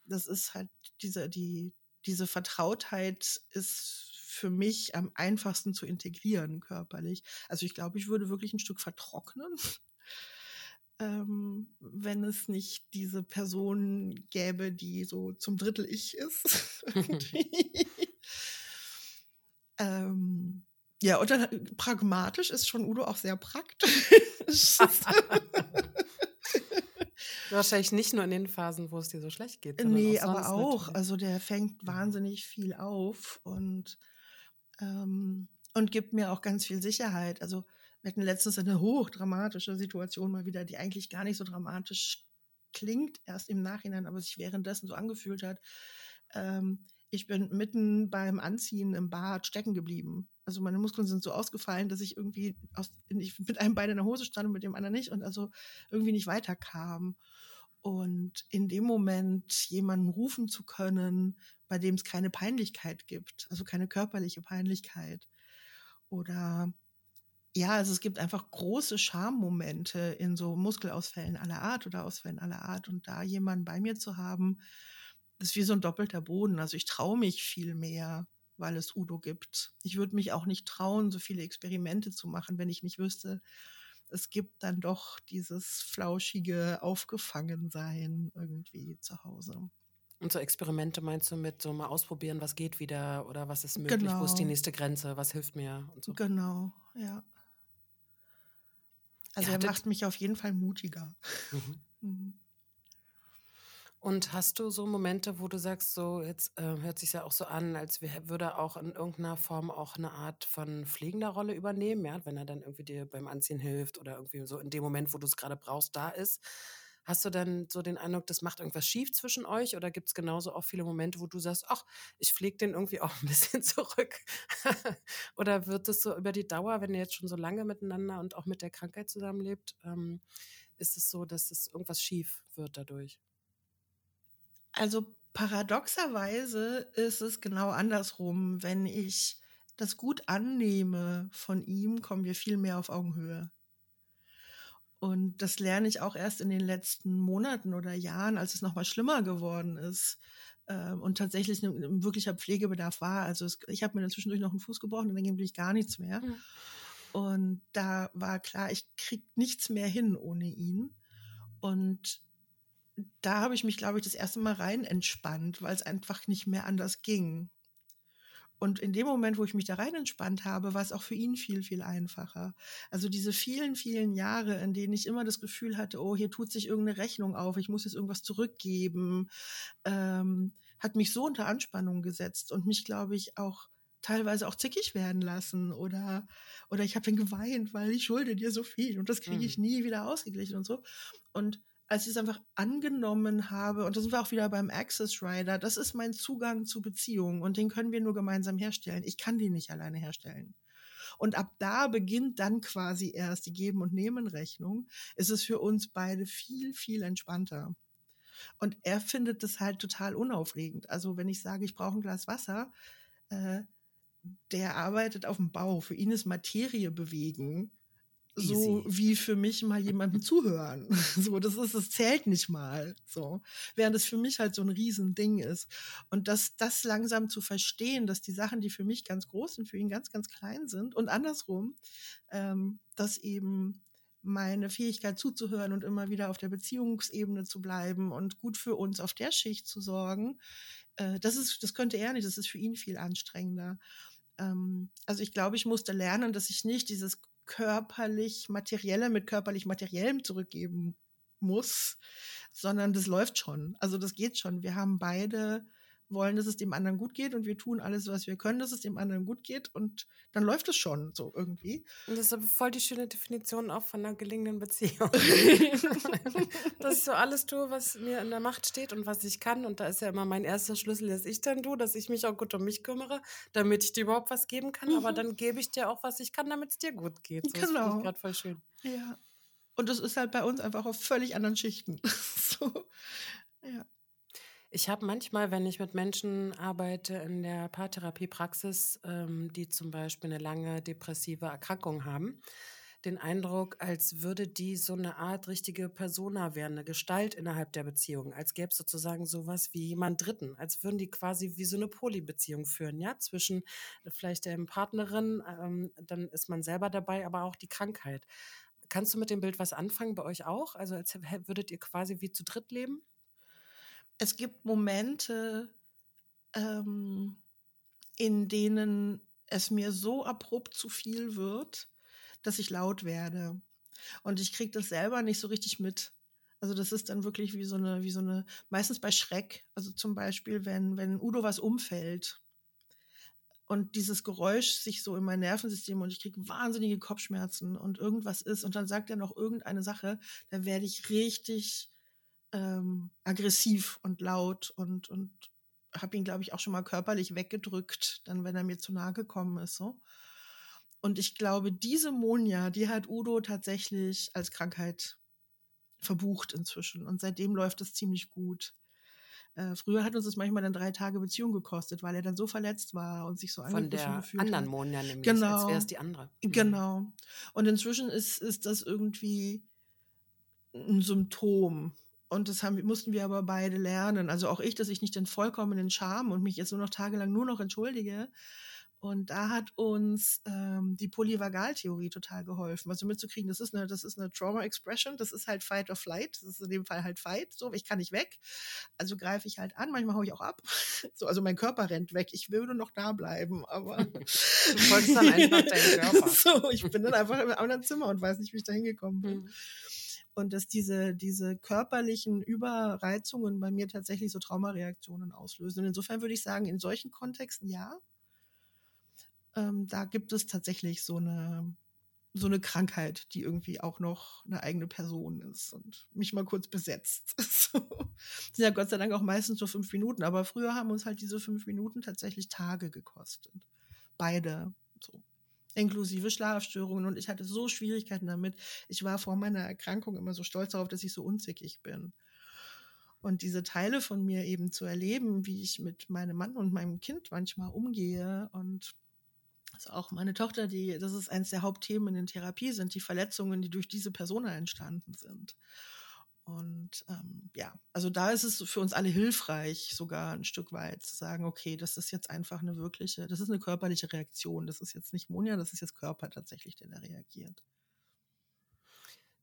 das ist halt diese, die, diese Vertrautheit ist für mich am einfachsten zu integrieren körperlich. Also ich glaube, ich würde wirklich ein Stück vertrocknen ähm, wenn es nicht diese Person gäbe, die so zum Drittel ich ist. ähm, ja, und dann äh, pragmatisch ist schon Udo auch sehr praktisch. Wahrscheinlich nicht nur in den Phasen, wo es dir so schlecht geht. Nee, aber auch. Natürlich. Also der fängt wahnsinnig viel auf und, ähm, und gibt mir auch ganz viel Sicherheit. Also wir hatten letztens eine hochdramatische Situation mal wieder, die eigentlich gar nicht so dramatisch klingt, erst im Nachhinein, aber sich währenddessen so angefühlt hat. Ähm, ich bin mitten beim Anziehen im Bad stecken geblieben. Also meine Muskeln sind so ausgefallen, dass ich irgendwie aus, ich mit einem Bein in der Hose stand und mit dem anderen nicht und also irgendwie nicht weiterkam. Und in dem Moment jemanden rufen zu können, bei dem es keine Peinlichkeit gibt, also keine körperliche Peinlichkeit. Oder ja, also es gibt einfach große Schammomente in so Muskelausfällen aller Art oder Ausfällen aller Art. Und da jemanden bei mir zu haben, das ist wie so ein doppelter Boden. Also ich traue mich viel mehr, weil es Udo gibt. Ich würde mich auch nicht trauen, so viele Experimente zu machen, wenn ich nicht wüsste, es gibt dann doch dieses flauschige Aufgefangensein irgendwie zu Hause. Und so Experimente meinst du mit so mal ausprobieren, was geht wieder oder was ist möglich, Genau. wo ist die nächste Grenze, was hilft mir und so. Genau, ja. Also er hattet- macht mich auf jeden Fall mutiger. Mhm. Mhm. Und hast du so Momente, wo du sagst, so jetzt äh, hört sich ja auch so an, als wär- würde er auch in irgendeiner Form auch eine Art von pflegender Rolle übernehmen, ja, wenn er dann irgendwie dir beim Anziehen hilft oder irgendwie so in dem Moment, wo du es gerade brauchst, da ist. Hast du dann so den Eindruck, das macht irgendwas schief zwischen euch oder gibt es genauso auch viele Momente, wo du sagst, ach, ich pflege den irgendwie auch ein bisschen zurück? oder wird es so über die Dauer, wenn ihr jetzt schon so lange miteinander und auch mit der Krankheit zusammenlebt, ähm, ist es so, dass es irgendwas schief wird dadurch? Also paradoxerweise ist es genau andersrum. Wenn ich das gut annehme von ihm, kommen wir viel mehr auf Augenhöhe. Und das lerne ich auch erst in den letzten Monaten oder Jahren, als es nochmal schlimmer geworden ist ähm, und tatsächlich ein, ein wirklicher Pflegebedarf war. Also es, ich habe mir dann zwischendurch noch einen Fuß gebrochen und dann ging wirklich gar nichts mehr. Mhm. Und da war klar, ich krieg nichts mehr hin ohne ihn. Und da habe ich mich, glaube ich, das erste Mal rein entspannt, weil es einfach nicht mehr anders ging. Und in dem Moment, wo ich mich da rein entspannt habe, war es auch für ihn viel, viel einfacher. Also diese vielen, vielen Jahre, in denen ich immer das Gefühl hatte, oh, hier tut sich irgendeine Rechnung auf, ich muss jetzt irgendwas zurückgeben, ähm, hat mich so unter Anspannung gesetzt und mich, glaube ich, auch teilweise auch zickig werden lassen oder, oder ich habe dann geweint, weil ich schulde dir so viel und das kriege ich Mhm. nie wieder ausgeglichen und so. Und als ich es einfach angenommen habe, und da sind wir auch wieder beim Access Rider, das ist mein Zugang zu Beziehungen und den können wir nur gemeinsam herstellen. Ich kann den nicht alleine herstellen. Und ab da beginnt dann quasi erst die Geben- und Nehmen-Rechnung. Es ist für uns beide viel, viel entspannter. Und er findet das halt total unaufregend. Also wenn ich sage, ich brauche ein Glas Wasser, äh, der arbeitet auf dem Bau. Für ihn ist Materie bewegen so Easy. wie für mich mal jemandem zuhören. So, das ist, es zählt nicht mal. So, während es für mich halt so ein Riesending ist. Und das, das langsam zu verstehen, dass die Sachen, die für mich ganz groß sind, für ihn ganz, ganz klein sind und andersrum, ähm, dass eben meine Fähigkeit zuzuhören und immer wieder auf der Beziehungsebene zu bleiben und gut für uns auf der Schicht zu sorgen, äh, das ist, das könnte er nicht. Das ist für ihn viel anstrengender. Ähm, also ich glaube, ich musste lernen, dass ich nicht dieses körperlich Materielle mit körperlich Materiellem zurückgeben muss, sondern das läuft schon. Also das geht schon. Wir haben beide wollen, dass es dem anderen gut geht und wir tun alles, was wir können, dass es dem anderen gut geht und dann läuft es schon so irgendwie. Und das ist aber voll die schöne Definition auch von einer gelingenden Beziehung. dass ich so alles tue, was mir in der Macht steht und was ich kann. Und da ist ja immer mein erster Schlüssel, dass ich dann tue, dass ich mich auch gut um mich kümmere, damit ich dir überhaupt was geben kann. Aber Mhm. dann gebe ich dir auch, was ich kann, damit es dir gut geht. So, Das finde Genau. ich gerade voll schön. Ja. Und das ist halt bei uns einfach auf völlig anderen Schichten. so. Ja. Ich habe manchmal, wenn ich mit Menschen arbeite in der Paartherapiepraxis, ähm, die zum Beispiel eine lange depressive Erkrankung haben, den Eindruck, als würde die so eine Art richtige Persona werden, eine Gestalt innerhalb der Beziehung, als gäbe es sozusagen sowas wie jemand Dritten, als würden die quasi wie so eine Polybeziehung führen, ja, zwischen vielleicht der Partnerin, ähm, dann ist man selber dabei, aber auch die Krankheit. Kannst du mit dem Bild was anfangen bei euch auch? Also als würdet ihr quasi wie zu dritt leben? Es gibt Momente, ähm, in denen es mir so abrupt zu viel wird, dass ich laut werde. Und ich kriege das selber nicht so richtig mit. Also das ist dann wirklich wie so eine, wie so eine, meistens bei Schreck. Also zum Beispiel, wenn, wenn Udo was umfällt und dieses Geräusch sich so in mein Nervensystem und ich kriege wahnsinnige Kopfschmerzen und irgendwas ist und dann sagt er noch irgendeine Sache, dann werde ich richtig ähm, aggressiv und laut und, und habe ihn, glaube ich, auch schon mal körperlich weggedrückt, dann wenn er mir zu nahe gekommen ist. So. Und ich glaube, diese Monja, die hat Udo tatsächlich als Krankheit verbucht inzwischen. Und seitdem läuft es ziemlich gut. Äh, früher hat uns das manchmal dann drei Tage Beziehung gekostet, weil er dann so verletzt war und sich so Von der anderen hat. Monja nämlich, Genau. als wäre es die andere. Mhm. Genau. Und inzwischen ist, ist das irgendwie ein Symptom. Und das haben, mussten wir aber beide lernen. Also auch ich, dass ich nicht den vollkommenen Scham und mich jetzt nur noch tagelang nur noch entschuldige. Und da hat uns ähm, die Polyvagaltheorie total geholfen. Also mitzukriegen, das ist eine, das ist eine Trauma Expression, das ist halt Fight or Flight, das ist in dem Fall halt Fight. So, ich kann nicht weg. Also greife ich halt an, manchmal haue ich auch ab. So, also mein Körper rennt weg. Ich würde noch da bleiben, aber. Du folgst dann einfach deinem Körper. so, ich bin dann einfach im anderen Zimmer und weiß nicht, wie ich da hingekommen bin. Mhm. Und dass diese, diese körperlichen Überreizungen bei mir tatsächlich so Traumareaktionen auslösen. Und insofern würde ich sagen, in solchen Kontexten ja. Ähm, da gibt es tatsächlich so eine, so eine Krankheit, die irgendwie auch noch eine eigene Person ist und mich mal kurz besetzt. so. Sind ja Gott sei Dank auch meistens nur fünf Minuten, aber früher haben uns halt diese fünf Minuten tatsächlich Tage gekostet. Beide. So inklusive Schlafstörungen. Und ich hatte so Schwierigkeiten damit. Ich war vor meiner Erkrankung immer so stolz darauf, dass ich so unzickig bin. Und diese Teile von mir eben zu erleben, wie ich mit meinem Mann und meinem Kind manchmal umgehe und also auch meine Tochter, die, das ist eines der Hauptthemen in der Therapie, sind die Verletzungen, die durch diese Persona entstanden sind. Und ähm, ja, also da ist es für uns alle hilfreich, sogar ein Stück weit zu sagen, okay, das ist jetzt einfach eine wirkliche, das ist eine körperliche Reaktion. Das ist jetzt nicht Monja, das ist jetzt Körper tatsächlich, der da reagiert.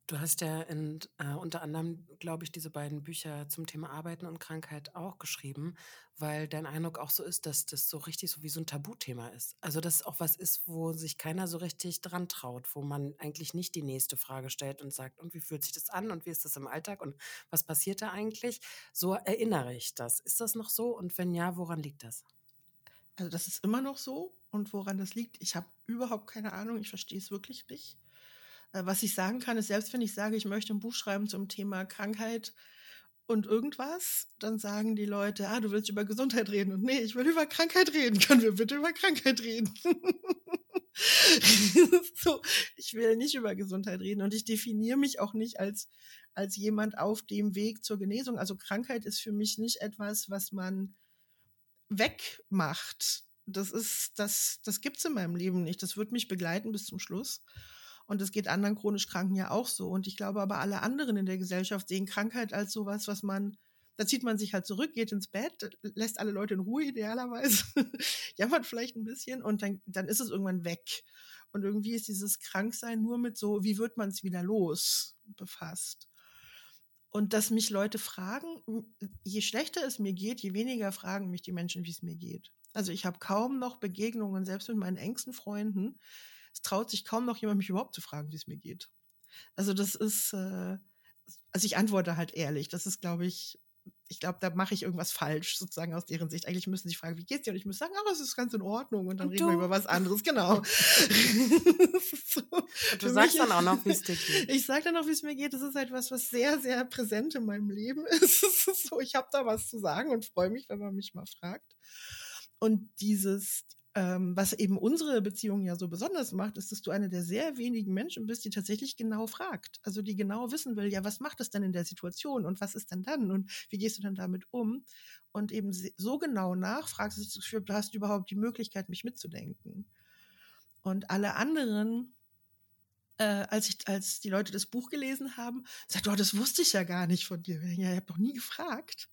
Du hast ja in, äh, unter anderem, glaube ich, diese beiden Bücher zum Thema Arbeiten und Krankheit auch geschrieben, weil dein Eindruck auch so ist, dass das so richtig so wie so ein Tabuthema ist. Also dass auch was ist, wo sich keiner so richtig dran traut, wo man eigentlich nicht die nächste Frage stellt und sagt, und wie fühlt sich das an und wie ist das im Alltag und was passiert da eigentlich? So erinnere ich das. Ist das noch so? Und wenn ja, woran liegt das? Also das ist immer noch so. Und woran das liegt, ich habe überhaupt keine Ahnung. Ich verstehe es wirklich nicht. Äh, Was ich sagen kann, ist, selbst wenn ich sage, ich möchte ein Buch schreiben zum Thema Krankheit und irgendwas, dann sagen die Leute, ah, du willst über Gesundheit reden. Und nee, ich will über Krankheit reden. Können wir bitte über Krankheit reden? so, ich will nicht über Gesundheit reden und ich definiere mich auch nicht als, als jemand auf dem Weg zur Genesung. Also Krankheit ist für mich nicht etwas, was man wegmacht. Das ist, das, das gibt's in meinem Leben nicht. Das wird mich begleiten bis zum Schluss. Und es geht anderen chronisch Kranken ja auch so. Und ich glaube aber, alle anderen in der Gesellschaft sehen Krankheit als sowas, was man, da zieht man sich halt zurück, geht ins Bett, lässt alle Leute in Ruhe idealerweise, jammert vielleicht ein bisschen und dann, dann ist es irgendwann weg. Und irgendwie ist dieses Kranksein nur mit so, wie wird man es wieder los, befasst. Und dass mich Leute fragen, je schlechter es mir geht, je weniger fragen mich die Menschen, wie es mir geht. Also ich habe kaum noch Begegnungen, selbst mit meinen engsten Freunden. Es traut sich kaum noch jemand, mich überhaupt zu fragen, wie es mir geht. Also das ist, äh, also ich antworte halt ehrlich. Das ist, glaube ich, ich glaube, da mache ich irgendwas falsch, sozusagen aus deren Sicht. Eigentlich müssen sie fragen, wie geht's dir? Und ich muss sagen, aber es ist ganz in Ordnung. Und dann Und reden wir über was anderes, genau. so, du sagst mich dann auch noch, wie es dir geht. ich sage dann auch, wie es mir geht. Das ist etwas, was sehr, sehr präsent in meinem Leben ist so, ich habe da was zu sagen und freue mich, wenn man mich mal fragt. Und dieses, ähm, was eben unsere Beziehung ja so besonders macht, ist, dass du eine der sehr wenigen Menschen bist, die tatsächlich genau fragt. Also die genau wissen will, ja, was macht es denn in der Situation und was ist denn dann und wie gehst du denn damit um? Und eben so genau nachfragst, du hast überhaupt die Möglichkeit, mich mitzudenken. Und alle anderen äh, als, ich, als die Leute das Buch gelesen haben, sagt, oh, das wusste ich ja gar nicht von dir. Ja, ich habe doch nie gefragt.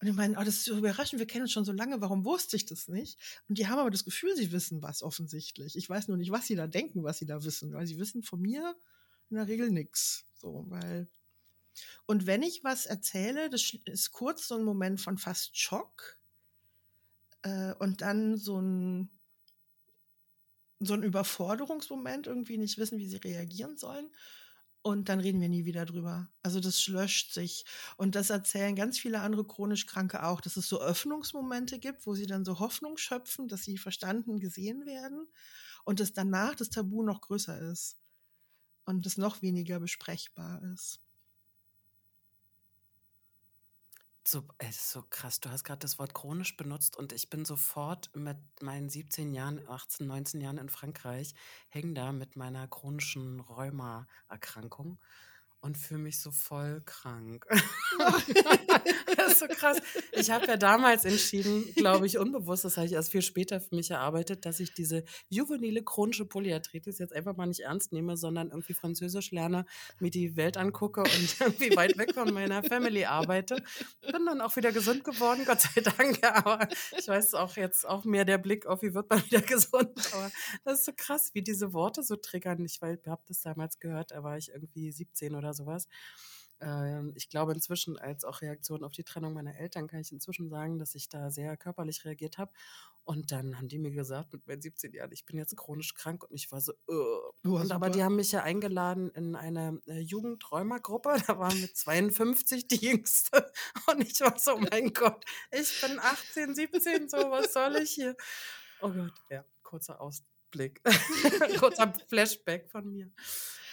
Und ich meine, oh, das ist so überraschend, wir kennen uns schon so lange, warum wusste ich das nicht? Und die haben aber das Gefühl, sie wissen was offensichtlich. Ich weiß nur nicht, was sie da denken, was sie da wissen, weil sie wissen von mir in der Regel nichts. So, weil. Und wenn ich was erzähle, das ist kurz so ein Moment von fast Schock äh, und dann so ein so ein Überforderungsmoment, irgendwie nicht wissen, wie sie reagieren sollen. Und dann reden wir nie wieder drüber. Also das löscht sich. Und das erzählen ganz viele andere chronisch Kranke auch, dass es so Öffnungsmomente gibt, wo sie dann so Hoffnung schöpfen, dass sie verstanden, gesehen werden und dass danach das Tabu noch größer ist und es noch weniger besprechbar ist. So, das ist so krass. Du hast gerade das Wort chronisch benutzt und ich bin sofort mit meinen 17 Jahren, 18, 19 Jahren in Frankreich, hängen da mit meiner chronischen Rheuma-Erkrankung. Und fühle mich so voll krank. das ist so krass. Ich habe ja damals entschieden, glaube ich, unbewusst, das habe ich erst viel später für mich erarbeitet, dass ich diese juvenile chronische Polyarthritis jetzt einfach mal nicht ernst nehme, sondern irgendwie Französisch lerne, mir die Welt angucke und irgendwie weit weg von meiner Family arbeite. Bin dann auch wieder gesund geworden, Gott sei Dank. Aber ich weiß auch jetzt auch mehr der Blick auf, wie wird man wieder gesund. Aber das ist so krass, wie diese Worte so triggern. Ich habe das damals gehört, da war ich irgendwie 17 oder sowas. Ähm, ich glaube inzwischen, als auch Reaktion auf die Trennung meiner Eltern, kann ich inzwischen sagen, dass ich da sehr körperlich reagiert habe. Und dann haben die mir gesagt, mit meinen 17 Jahren, ich bin jetzt chronisch krank und ich war so, uh. und aber die haben mich ja eingeladen in eine äh, Jugendträumergruppe, da waren mit 52 die Jüngste. Und ich war so, oh mein Gott, ich bin 18, 17, so, was soll ich hier? Oh Gott, ja, kurzer Ausblick, kurzer Flashback von mir.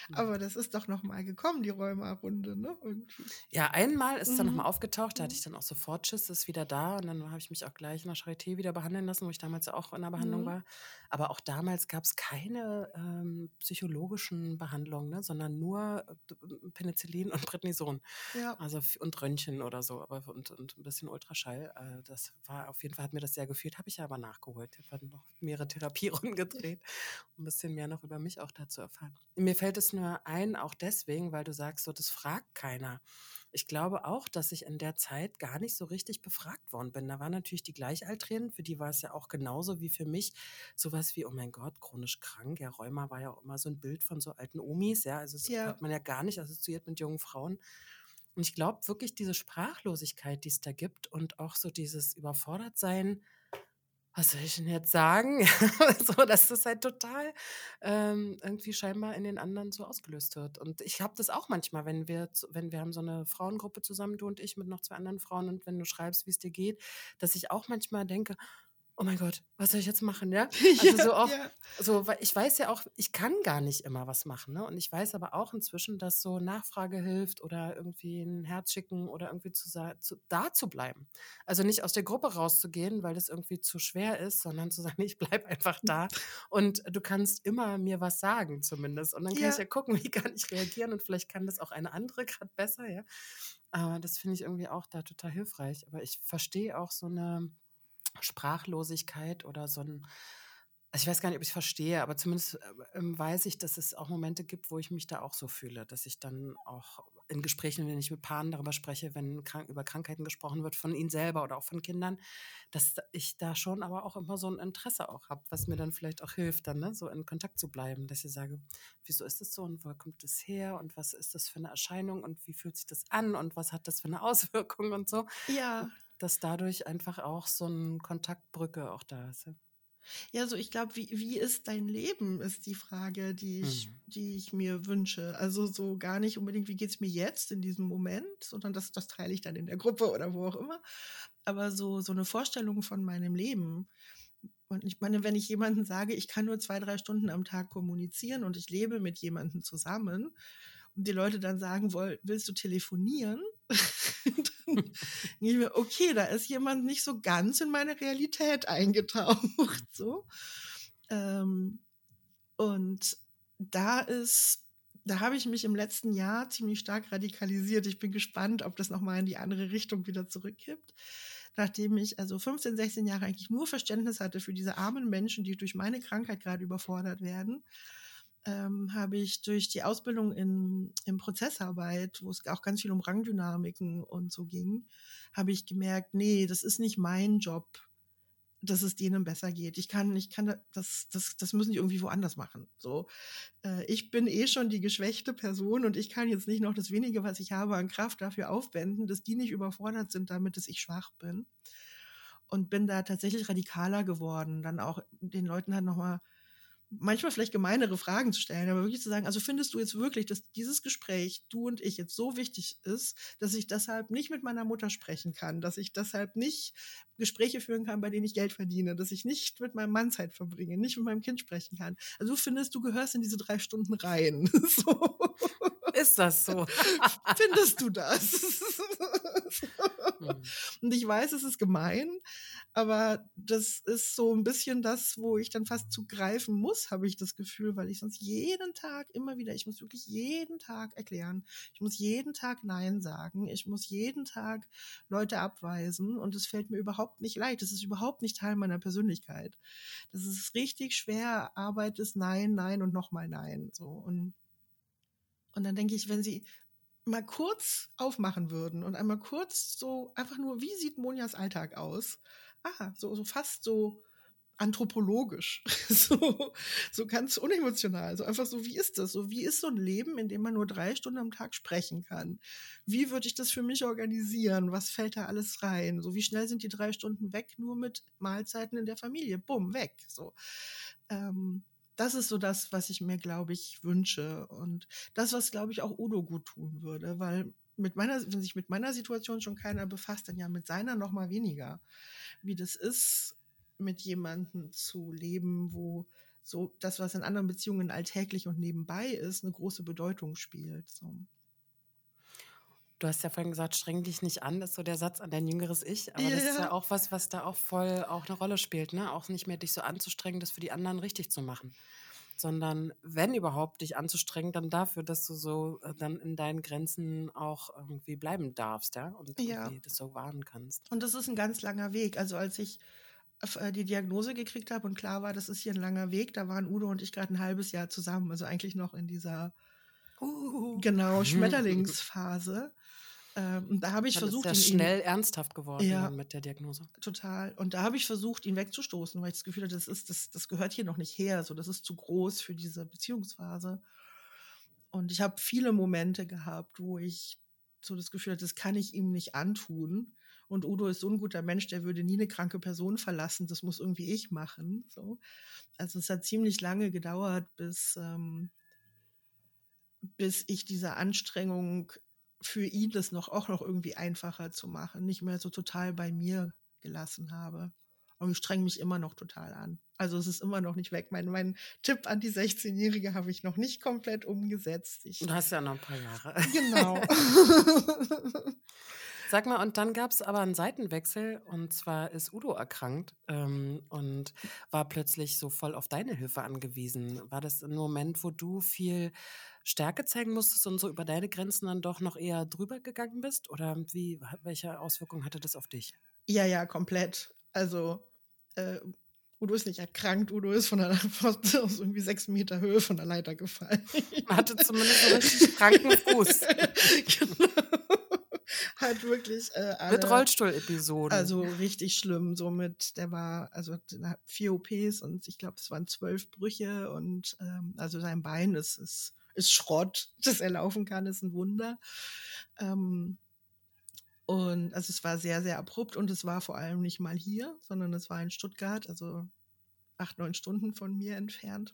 Mhm. Aber das ist doch nochmal gekommen, die Rheuma-Runde, ne? Irgendwie. Ja, einmal ist es dann nochmal mhm. aufgetaucht, da hatte ich mhm. dann auch sofort Schiss, ist wieder da und dann habe ich mich auch gleich in der Charité wieder behandeln lassen, wo ich damals ja auch in der Behandlung mhm. war. Aber auch damals gab es keine ähm, psychologischen Behandlungen, ne? sondern nur äh, Penicillin und Prednison. Ja. Also und Röntgen oder so, aber und, und ein bisschen Ultraschall. Äh, das war auf jeden Fall, hat mir das sehr gefühlt, habe ich ja aber nachgeholt. Ich habe noch mehrere Therapierunden gedreht, um ein bisschen mehr noch über mich auch dazu erfahren. Mir fällt es nur ein, auch deswegen, weil du sagst, so, das fragt keiner. Ich glaube auch, dass ich in der Zeit gar nicht so richtig befragt worden bin. Da waren natürlich die Gleichaltrigen, für die war es ja auch genauso wie für mich sowas wie, oh mein Gott, chronisch krank. Ja, Rheuma war ja auch immer so ein Bild von so alten Omis, ja. Also das ja. hat man ja gar nicht assoziiert mit jungen Frauen. Und ich glaube wirklich, diese Sprachlosigkeit, die es da gibt und auch so dieses Überfordertsein, was soll ich denn jetzt sagen? so, dass das halt total ähm, irgendwie scheinbar in den anderen so ausgelöst wird. Und ich habe das auch manchmal, wenn wir, wenn wir haben so eine Frauengruppe zusammen, du und ich mit noch zwei anderen Frauen und wenn du schreibst, wie es dir geht, dass ich auch manchmal denke, oh mein Gott, was soll ich jetzt machen, ja? Also ja, so auch, ja. so, weil ich weiß ja auch, ich kann gar nicht immer was machen, ne? Und ich weiß aber auch inzwischen, dass so Nachfrage hilft oder irgendwie ein Herz schicken oder irgendwie zu, zu, da zu bleiben. Also nicht aus der Gruppe rauszugehen, weil das irgendwie zu schwer ist, sondern zu sagen, ich bleibe einfach da und du kannst immer mir was sagen zumindest. Und dann kann ja. ich ja gucken, wie kann ich reagieren und vielleicht kann das auch eine andere gerade besser, ja? Aber das finde ich irgendwie auch da total hilfreich. Aber ich verstehe auch so eine Sprachlosigkeit oder so ein, also ich weiß gar nicht, ob ich es verstehe, aber zumindest äh, ähm, weiß ich, dass es auch Momente gibt, wo ich mich da auch so fühle, dass ich dann auch in Gesprächen, wenn ich mit Paaren darüber spreche, wenn krank, über Krankheiten gesprochen wird, von ihnen selber oder auch von Kindern, dass ich da schon aber auch immer so ein Interesse auch habe, was mir dann vielleicht auch hilft, dann ne, so in Kontakt zu bleiben, dass ich sage, wieso ist es so und wo kommt es her und was ist das für eine Erscheinung und wie fühlt sich das an und was hat das für eine Auswirkung und so. Ja dass dadurch einfach auch so eine Kontaktbrücke auch da ist. Ja, so ich glaube, wie, wie ist dein Leben, ist die Frage, die ich, mhm. die ich mir wünsche. Also so gar nicht unbedingt, wie geht es mir jetzt in diesem Moment, sondern das, das teile ich dann in der Gruppe oder wo auch immer. Aber so, so eine Vorstellung von meinem Leben. Und ich meine, wenn ich jemandem sage, ich kann nur zwei, drei Stunden am Tag kommunizieren und ich lebe mit jemandem zusammen, und die Leute dann sagen, willst du telefonieren? mir, okay, da ist jemand nicht so ganz in meine Realität eingetaucht. So. Ähm, und da ist, da habe ich mich im letzten Jahr ziemlich stark radikalisiert. Ich bin gespannt, ob das nochmal in die andere Richtung wieder zurückkippt. Nachdem ich also 15, 16 Jahre eigentlich nur Verständnis hatte für diese armen Menschen, die durch meine Krankheit gerade überfordert werden, ähm, habe ich durch die Ausbildung in, in Prozessarbeit, wo es auch ganz viel um Rangdynamiken und so ging, habe ich gemerkt, nee, das ist nicht mein Job, dass es denen besser geht. Ich kann, ich kann das, das, das müssen die irgendwie woanders machen. So, äh, ich bin eh schon die geschwächte Person und ich kann jetzt nicht noch das wenige, was ich habe an Kraft dafür aufwenden, dass die nicht überfordert sind, damit dass ich schwach bin. Und bin da tatsächlich radikaler geworden. Dann auch den Leuten halt nochmal manchmal vielleicht gemeinere Fragen zu stellen, aber wirklich zu sagen, also findest du jetzt wirklich, dass dieses Gespräch, du und ich, jetzt so wichtig ist, dass ich deshalb nicht mit meiner Mutter sprechen kann, dass ich deshalb nicht Gespräche führen kann, bei denen ich Geld verdiene, dass ich nicht mit meinem Mann Zeit verbringe, nicht mit meinem Kind sprechen kann. Also du findest, du gehörst in diese drei Stunden rein. so. Ist das so? Findest du das? Hm. Und ich weiß, es ist gemein, Aber das ist so ein bisschen das, wo ich dann fast zugreifen muss, habe ich das Gefühl, weil ich sonst jeden Tag immer wieder, ich muss wirklich jeden Tag erklären, ich muss jeden Tag Nein sagen, ich muss jeden Tag Leute abweisen und es fällt mir überhaupt nicht leicht. Das ist überhaupt nicht Teil meiner Persönlichkeit. Das ist richtig schwer. Arbeit ist Nein, Nein und nochmal Nein. So und und dann denke ich, wenn sie mal kurz aufmachen würden und einmal kurz so einfach nur, wie sieht Monjas Alltag aus? Ah, so, so fast so anthropologisch, so, so ganz unemotional, so einfach so, wie ist das? So, wie ist so ein Leben, in dem man nur drei Stunden am Tag sprechen kann? Wie würde ich das für mich organisieren? Was fällt da alles rein? So, wie schnell sind die drei Stunden weg, nur mit Mahlzeiten in der Familie? Bumm, weg. So. Ähm, das ist so das, was ich mir, glaube ich, wünsche. Und das, was, glaube ich, auch Udo gut tun würde, weil mit meiner, wenn sich mit meiner Situation schon keiner befasst, dann ja mit seiner noch mal weniger. Wie das ist, mit jemandem zu leben, wo so das, was in anderen Beziehungen alltäglich und nebenbei ist, eine große Bedeutung spielt. So. Du hast ja vorhin gesagt, streng dich nicht an, das ist so der Satz an dein jüngeres Ich. Aber das ist ja Ja. auch was, was da auch voll auch eine Rolle spielt, ne? Auch nicht mehr dich so anzustrengen, das für die anderen richtig zu machen. Sondern wenn überhaupt dich anzustrengen, dann dafür, dass du so äh, dann in deinen Grenzen auch irgendwie bleiben darfst, ja? Und Ja. das so wahren kannst. Und das ist ein ganz langer Weg. Also als ich äh, die Diagnose gekriegt habe und klar war, das ist hier ein langer Weg, da waren Udo und ich gerade ein halbes Jahr zusammen. Also eigentlich noch in dieser Uh. genau Schmetterlingsphase. Ähm, und da habe ich Dann ist versucht, ja ihn, schnell ernsthaft geworden Ja. mit der Diagnose. total. Und da habe ich versucht, ihn wegzustoßen, weil ich das Gefühl hatte, das ist, das, das gehört hier noch nicht her. So, das ist zu groß für diese Beziehungsphase. Und ich habe viele Momente gehabt, wo ich so das Gefühl hatte, das kann ich ihm nicht antun. Und Udo ist so ein guter Mensch, der würde nie eine kranke Person verlassen. Das muss irgendwie ich machen. So. Also es hat ziemlich lange gedauert, bis, ähm, bis ich diese Anstrengung für ihn das noch auch noch irgendwie einfacher zu machen, nicht mehr so total bei mir gelassen habe. Und ich streng mich immer noch total an. Also es ist immer noch nicht weg. Mein, mein Tipp an die 16-Jährige habe ich noch nicht komplett umgesetzt. Ich, Du hast ja noch ein paar Jahre. genau. Sag mal, und dann gab es aber einen Seitenwechsel und zwar ist Udo erkrankt ähm, und war plötzlich so voll auf deine Hilfe angewiesen. War das ein Moment, wo du viel Stärke zeigen musstest und so über deine Grenzen dann doch noch eher drüber gegangen bist? Oder wie, welche Auswirkungen hatte das auf dich? ja, ja, komplett. Also äh, Udo ist nicht erkrankt, Udo ist von einer, aus irgendwie sechs Meter Höhe von der Leiter gefallen. Man hatte zumindest so richtig kranken Fuß. genau. Hat wirklich äh, alle, Mit Rollstuhl-Episoden. Also richtig schlimm. Somit, der war, also der vier OPs und ich glaube, es waren zwölf Brüche und ähm, also sein Bein ist, ist, ist Schrott. Dass er laufen kann, ist ein Wunder. Ähm, und also es war sehr, sehr abrupt und es war vor allem nicht mal hier, sondern es war in Stuttgart, also acht, neun Stunden von mir entfernt.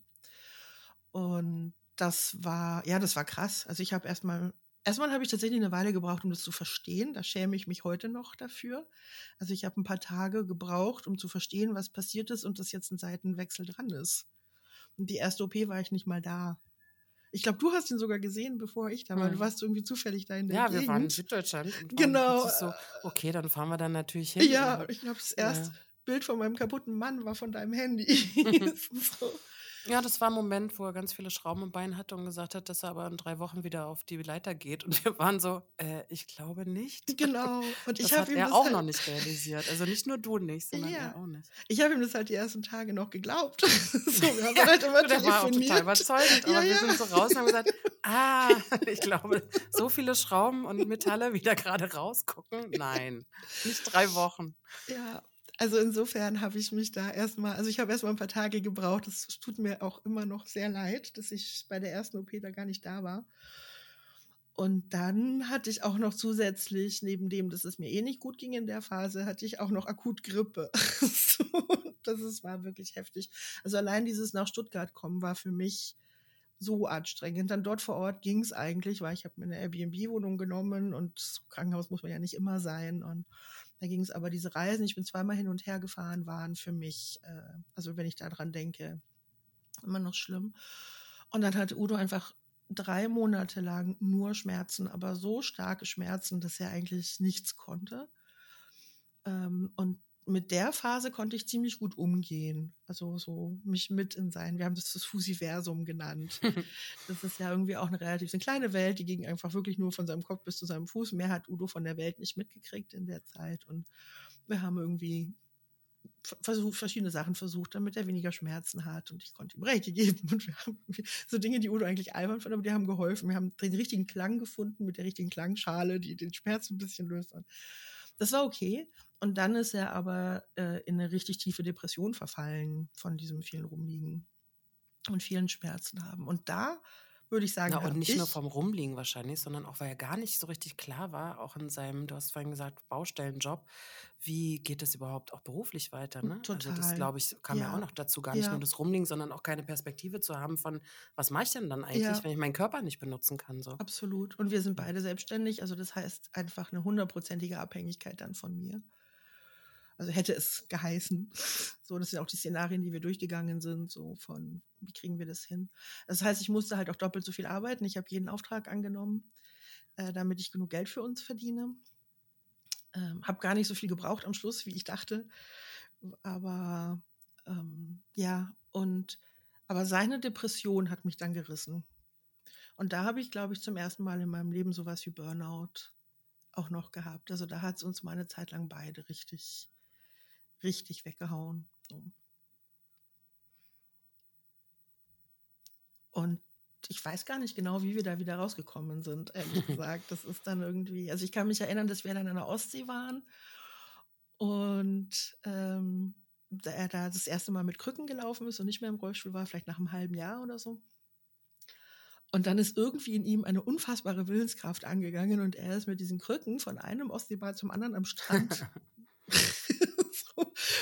Und das war, ja, das war krass. Also ich habe erstmal, erstmal habe ich tatsächlich eine Weile gebraucht, um das zu verstehen. Da schäme ich mich heute noch dafür. Also ich habe ein paar Tage gebraucht, um zu verstehen, was passiert ist und dass jetzt ein Seitenwechsel dran ist. Und die erste OP war ich nicht mal da. Ich glaube, du hast ihn sogar gesehen, bevor ich da war. Hm. Du warst irgendwie zufällig da in der ja, Gegend. wir waren in Süddeutschland. Genau. So, okay, dann fahren wir dann natürlich hin. Ja, ich glaube, das Ja. erste Bild von meinem kaputten Mann war von deinem Handy. so. Ja, das war ein Moment, wo er ganz viele Schrauben im Bein hatte und gesagt hat, dass er aber in drei Wochen wieder auf die Leiter geht. Und wir waren so, äh, ich glaube nicht. Genau. Und ich habe ihm das auch halt, noch nicht realisiert. Also nicht nur du nicht, sondern Ja. er auch nicht. Ich habe ihm das halt die ersten Tage noch geglaubt. so, wir haben halt immer Der war auch total telefoniert. überzeugend. Aber Ja, wir ja. sind so raus und haben gesagt, ah, ich glaube, so viele Schrauben und Metalle wieder gerade rausgucken. Nein, nicht drei Wochen. Ja, also insofern habe ich mich da erstmal, also ich habe erstmal ein paar Tage gebraucht. Es tut mir auch immer noch sehr leid, dass ich bei der ersten OP da gar nicht da war. Und dann hatte ich auch noch zusätzlich, neben dem, dass es mir eh nicht gut ging in der Phase, hatte ich auch noch akut Grippe. das ist, war wirklich heftig. Also allein dieses nach Stuttgart kommen war für mich so anstrengend. Dann dort vor Ort ging es eigentlich, weil ich habe mir eine Airbnb-Wohnung genommen und Krankenhaus muss man ja nicht immer sein. Und da ging es aber diese Reisen, ich bin zweimal hin und her gefahren, waren für mich, äh, also wenn ich daran denke, immer noch schlimm. Und dann hatte Udo einfach drei Monate lang nur Schmerzen, aber so starke Schmerzen, dass er eigentlich nichts konnte. Ähm, und mit der Phase konnte ich ziemlich gut umgehen. Also so mich mit in sein. Wir haben das das Fusiversum genannt. das ist ja irgendwie auch eine relativ eine kleine Welt, die ging einfach wirklich nur von seinem Kopf bis zu seinem Fuß. Mehr hat Udo von der Welt nicht mitgekriegt in der Zeit. Und wir haben irgendwie versucht, verschiedene Sachen versucht, damit er weniger Schmerzen hat. Und ich konnte ihm Reiki geben. Und wir haben so Dinge, die Udo eigentlich albern fand, aber die haben geholfen. Wir haben den richtigen Klang gefunden mit der richtigen Klangschale, die den Schmerz ein bisschen löst. Und das war okay. Und dann ist er aber äh, in eine richtig tiefe Depression verfallen von diesem vielen Rumliegen und vielen Schmerzen haben. Und da würde ich sagen. Na, und nicht nur vom Rumliegen wahrscheinlich, sondern auch, weil er gar nicht so richtig klar war, auch in seinem, du hast vorhin gesagt, Baustellenjob, wie geht es überhaupt auch beruflich weiter? Ne? Total. Also das, glaube ich, kam ja. ja. auch noch dazu, gar nicht ja. nur das Rumliegen, sondern auch keine Perspektive zu haben von, was mache ich denn dann eigentlich, ja. wenn ich meinen Körper nicht benutzen kann? So. Absolut. Und wir sind beide selbstständig, also das heißt einfach eine hundertprozentige Abhängigkeit dann von mir. Also hätte es geheißen. So, das sind auch die Szenarien, die wir durchgegangen sind, so von, wie kriegen wir das hin? Das heißt, ich musste halt auch doppelt so viel arbeiten. Ich habe jeden Auftrag angenommen, äh, damit ich genug Geld für uns verdiene. Ähm, habe gar nicht so viel gebraucht am Schluss, wie ich dachte. Aber ähm, ja, und aber seine Depression hat mich dann gerissen. Und da habe ich, glaube ich, zum ersten Mal in meinem Leben sowas wie Burnout auch noch gehabt. Also da hat es uns mal eine Zeit lang beide richtig richtig weggehauen. Und ich weiß gar nicht genau, wie wir da wieder rausgekommen sind, ehrlich gesagt. Das ist dann irgendwie, also ich kann mich erinnern, dass wir dann an der Ostsee waren und ähm, da er da das erste Mal mit Krücken gelaufen ist und nicht mehr im Rollstuhl war, vielleicht nach einem halben Jahr oder so. Und dann ist irgendwie in ihm eine unfassbare Willenskraft angegangen und er ist mit diesen Krücken von einem Ostseebad zum anderen am Strand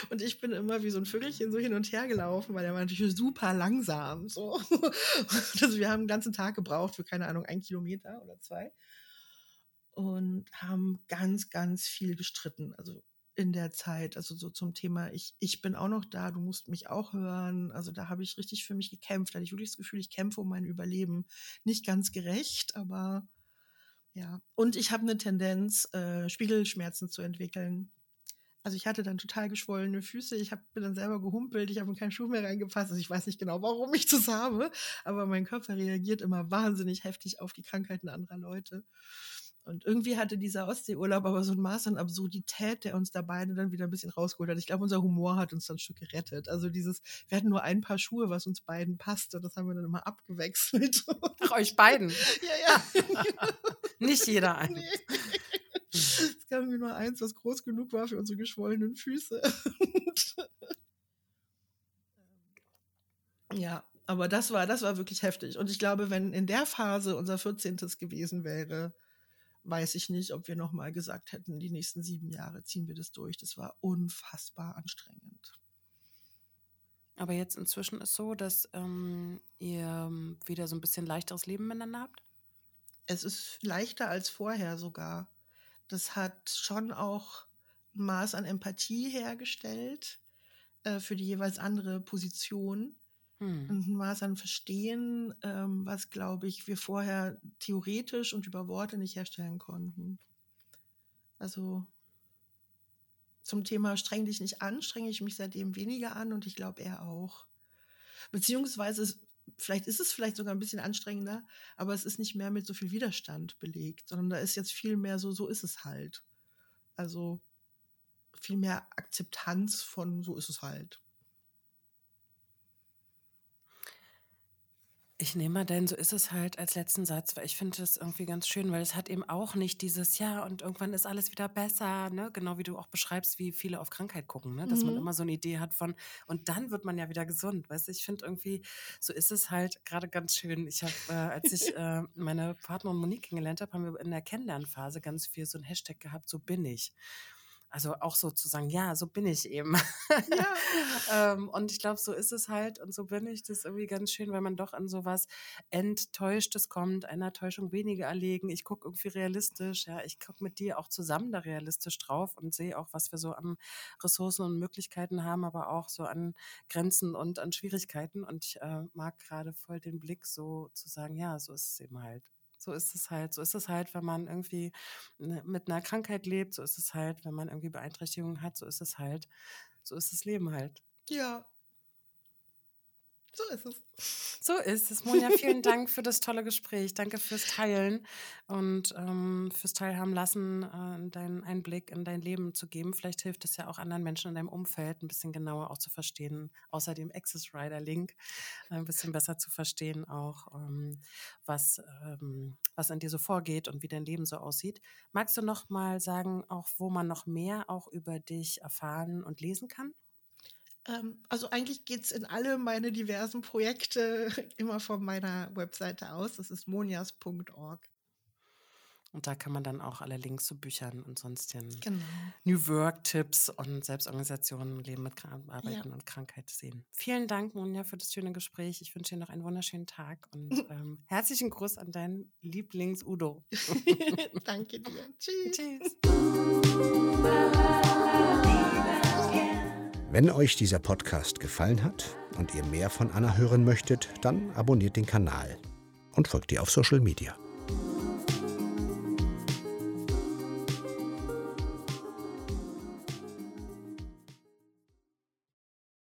Und ich bin immer wie so ein Vögelchen so hin und her gelaufen, weil er war natürlich super langsam. So. Also wir haben den ganzen Tag gebraucht für, keine Ahnung, ein Kilometer oder zwei. Und haben ganz, ganz viel gestritten. Also in der Zeit, also so zum Thema, ich, ich bin auch noch da, du musst mich auch hören. Also da habe ich richtig für mich gekämpft. Da hatte ich wirklich das Gefühl, ich kämpfe um mein Überleben. Nicht ganz gerecht, aber ja. Und ich habe eine Tendenz, äh, Spiegelschmerzen zu entwickeln. Also ich hatte dann total geschwollene Füße. Ich habe mir dann selber gehumpelt. Ich habe in keinen Schuh mehr reingepasst. Also ich weiß nicht genau, warum ich das habe, aber mein Körper reagiert immer wahnsinnig heftig auf die Krankheiten anderer Leute. Und irgendwie hatte dieser Ostseeurlaub aber so ein Maß an Absurdität, der uns da beide dann wieder ein bisschen rausgeholt hat. Ich glaube, unser Humor hat uns dann ein Stück gerettet. Also dieses, wir hatten nur ein paar Schuhe, was uns beiden passte. Das haben wir dann immer abgewechselt. Ach, euch beiden? ja, ja. Nicht jeder ein. Nee. Es gab mir nur eins, was groß genug war für unsere geschwollenen Füße. ja, aber das war, das war wirklich heftig. Und ich glaube, wenn in der Phase unser 14. gewesen wäre, weiß ich nicht, ob wir nochmal gesagt hätten, die nächsten sieben Jahre ziehen wir das durch. Das war unfassbar anstrengend. Aber jetzt inzwischen ist so, dass ähm, ihr wieder so ein bisschen leichteres Leben miteinander habt? Es ist leichter als vorher sogar das hat schon auch ein Maß an Empathie hergestellt äh, für die jeweils andere Position. Hm. Und ein Maß an Verstehen, ähm, was, glaube ich, wir vorher theoretisch und über Worte nicht herstellen konnten. Also zum Thema streng dich nicht an, strenge ich mich seitdem weniger an und ich glaube er auch. Beziehungsweise vielleicht ist es vielleicht sogar ein bisschen anstrengender, aber es ist nicht mehr mit so viel Widerstand belegt, sondern da ist jetzt viel mehr so, so ist es halt. Also viel mehr Akzeptanz von so ist es halt. Ich nehme mal denn so ist es halt als letzten Satz, weil ich finde das irgendwie ganz schön, weil es hat eben auch nicht dieses Ja und irgendwann ist alles wieder besser, ne? Genau wie du auch beschreibst, wie viele auf Krankheit gucken, ne? Dass mhm. man immer so eine Idee hat von und dann wird man ja wieder gesund, weißt du? Ich finde irgendwie, so ist es halt gerade ganz schön. Ich habe, äh, als ich äh, meine Partnerin Monique kennengelernt habe, haben wir in der Kennenlernphase ganz viel so ein Hashtag gehabt, so bin ich. Also auch sozusagen, ja, so bin ich eben. Ja. ähm, und ich glaube, so ist es halt und so bin ich. Das ist irgendwie ganz schön, weil man doch an sowas Enttäuschtes kommt, einer Täuschung weniger erlegen. Ich gucke irgendwie realistisch, ja, ich gucke mit dir auch zusammen da realistisch drauf und sehe auch, was wir so an Ressourcen und Möglichkeiten haben, aber auch so an Grenzen und an Schwierigkeiten. Und ich äh, mag gerade voll den Blick so zu sagen, ja, so ist es eben halt. So ist es halt. So ist es halt, wenn man irgendwie ne, mit einer Krankheit lebt. So ist es halt, wenn man irgendwie Beeinträchtigungen hat. So ist es halt. So ist das Leben halt. Ja, so ist es. So ist es. Monja, vielen Dank für das tolle Gespräch. Danke fürs Teilen und ähm, fürs Teilhaben lassen, äh, deinen Einblick in dein Leben zu geben. Vielleicht hilft es ja auch anderen Menschen in deinem Umfeld ein bisschen genauer auch zu verstehen, außer dem Access Rider Link, ein bisschen besser zu verstehen auch, ähm, was, ähm, was in dir so vorgeht und wie dein Leben so aussieht. Magst du noch mal sagen, auch wo man noch mehr auch über dich erfahren und lesen kann? Ähm, also eigentlich geht es in alle meine diversen Projekte immer von meiner Webseite aus. Das ist monias.org. Und da kann man dann auch alle Links zu Büchern und sonstigen genau. New Work-Tipps und Selbstorganisationen, Leben mit Arbeiten ja. und Krankheit sehen. Vielen Dank, Monja, für das schöne Gespräch. Ich wünsche dir noch einen wunderschönen Tag und ähm, herzlichen Gruß an deinen Lieblings-Udo. Danke dir. Tschüss. Tschüss. Wenn euch dieser Podcast gefallen hat und ihr mehr von Anna hören möchtet, dann abonniert den Kanal und folgt ihr auf Social Media.